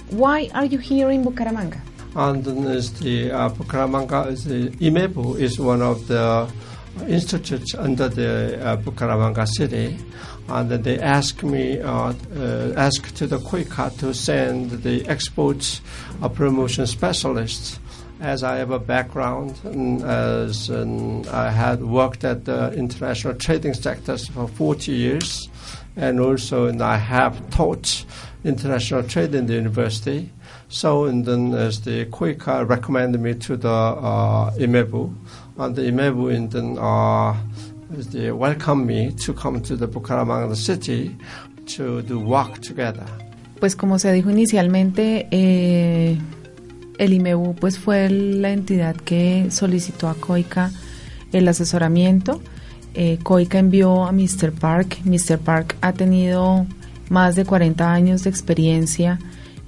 Why are you here in Bucaramanga? And is the uh, Bucaramanga is the IMEBU is one of the institutes under the uh, Bucaramanga city, and they asked me, uh, uh, asked to the Quika to send the export uh, promotion specialists, as I have a background in, as in, I had worked at the international trading sectors for 40 years, and also and I have taught international trade in the university. So, and then as the Quaker recommended me to the uh, IMEBU, and the IMEBU and then uh, they welcomed me to come to the Bucaramanga city to do work together. Pues como se dijo inicialmente, eh, el IMEBU pues fue la entidad que solicitó a COICA el asesoramiento. Eh, COICA envió a Mr. Park. Mr. Park ha tenido más de 40 años de experiencia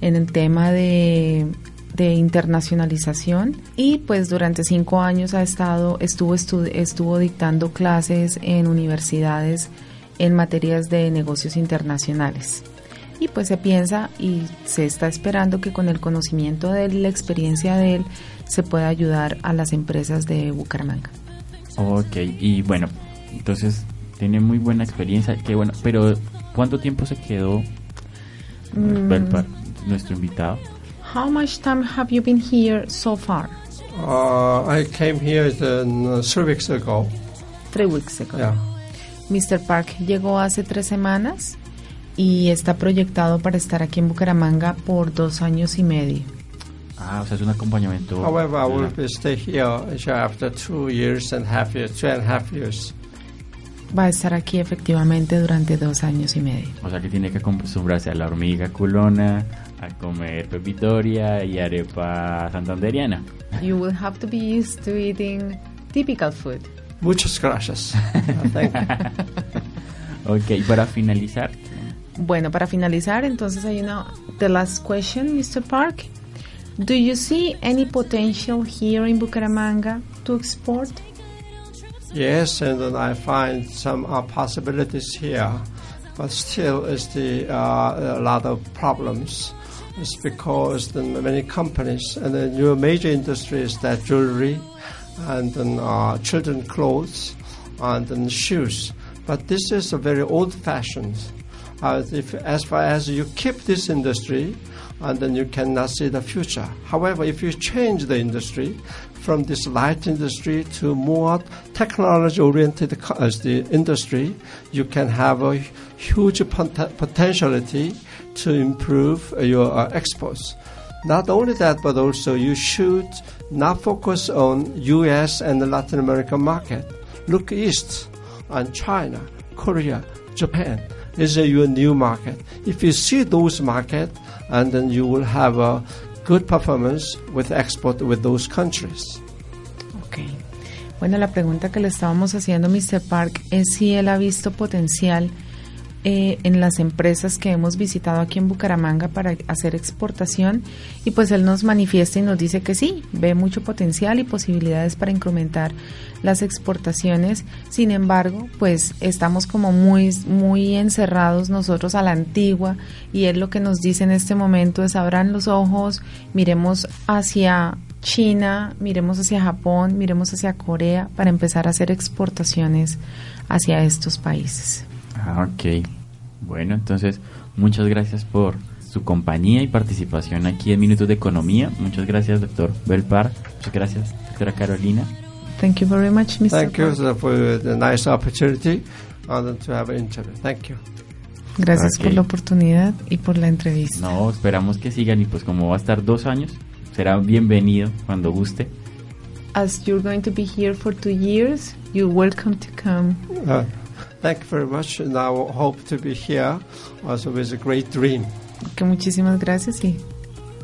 en el tema de, de internacionalización y pues durante cinco años ha estado estuvo estuvo dictando clases en universidades en materias de negocios internacionales y pues se piensa y se está esperando que con el conocimiento de él, la experiencia de él, se pueda ayudar a las empresas de Bucaramanga. Ok, y bueno, entonces tiene muy buena experiencia, qué bueno, pero ¿cuánto tiempo se quedó mm. nuestro invitado? How much time have you been here so far? Uh, I came here uh, three weeks ago. Three weeks ago. Yeah. Mr. Park llegó hace tres semanas y está proyectado para estar aquí en Bucaramanga por dos años y medio. Ah, o sea, es un acompañamiento. However, I will stay here after two years and half years, two and a half years. Va a estar aquí efectivamente durante dos años y medio. O sea que tiene que acostumbrarse a la hormiga culona, a comer pepitoria y arepa santanderiana. You will have to be used to eating typical food. Muchas gracias. Ok, para finalizar, Bueno, para finalizar, entonces hay una the last question, Mr. Park. Do you see any potential here in Bucaramanga to export? Yes, and I find some uh, possibilities here, but still, it's the uh, a lot of problems. It's because the many companies and the new major industries that jewelry and then uh, children clothes and then shoes. But this is a very old-fashioned if, as far as you keep this industry, and then you cannot see the future. However, if you change the industry from this light industry to more technology-oriented uh, the industry, you can have a huge pot- potentiality to improve uh, your uh, exports. Not only that, but also you should not focus on U.S. and the Latin American market. Look east on China, Korea, Japan is your new market. If you see those markets, and then you will have a good performance with export with those countries. Okay. Bueno, la pregunta que le estábamos haciendo Mr. Park es si él ha visto potencial Eh, en las empresas que hemos visitado aquí en Bucaramanga para hacer exportación y pues él nos manifiesta y nos dice que sí, ve mucho potencial y posibilidades para incrementar las exportaciones. Sin embargo, pues estamos como muy, muy encerrados nosotros a la antigua y él lo que nos dice en este momento es abran los ojos, miremos hacia China, miremos hacia Japón, miremos hacia Corea para empezar a hacer exportaciones hacia estos países. Ah, ok. Bueno, entonces, muchas gracias por su compañía y participación aquí en Minutos de Economía. Muchas gracias, doctor Belpar. Muchas gracias, doctora Carolina. Thank you very much, Mr. Thank you for the nice opportunity and to have an interview. Thank you. Gracias por la oportunidad y por la entrevista. No, esperamos que sigan y pues como va a estar dos años, será bienvenido cuando guste. As you're going to be here for two years, you're welcome to come. Uh, Thank you very much, and I hope to be here also with a great dream. Que muchísimas gracias y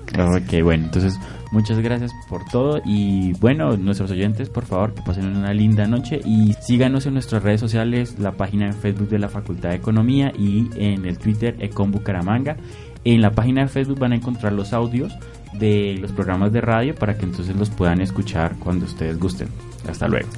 gracias. Ok, bueno, entonces muchas gracias por todo y bueno, nuestros oyentes, por favor, que pasen una linda noche y síganos en nuestras redes sociales, la página en Facebook de la Facultad de Economía y en el Twitter Econ Bucaramanga. En la página de Facebook van a encontrar los audios de los programas de radio para que entonces los puedan escuchar cuando ustedes gusten. Hasta luego.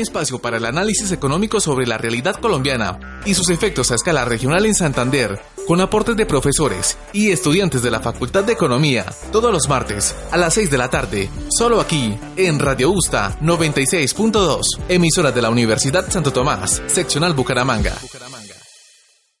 Espacio para el análisis económico sobre la realidad colombiana y sus efectos a escala regional en Santander, con aportes de profesores y estudiantes de la Facultad de Economía, todos los martes a las 6 de la tarde, solo aquí, en Radio Usta 96.2, emisora de la Universidad Santo Tomás, seccional Bucaramanga.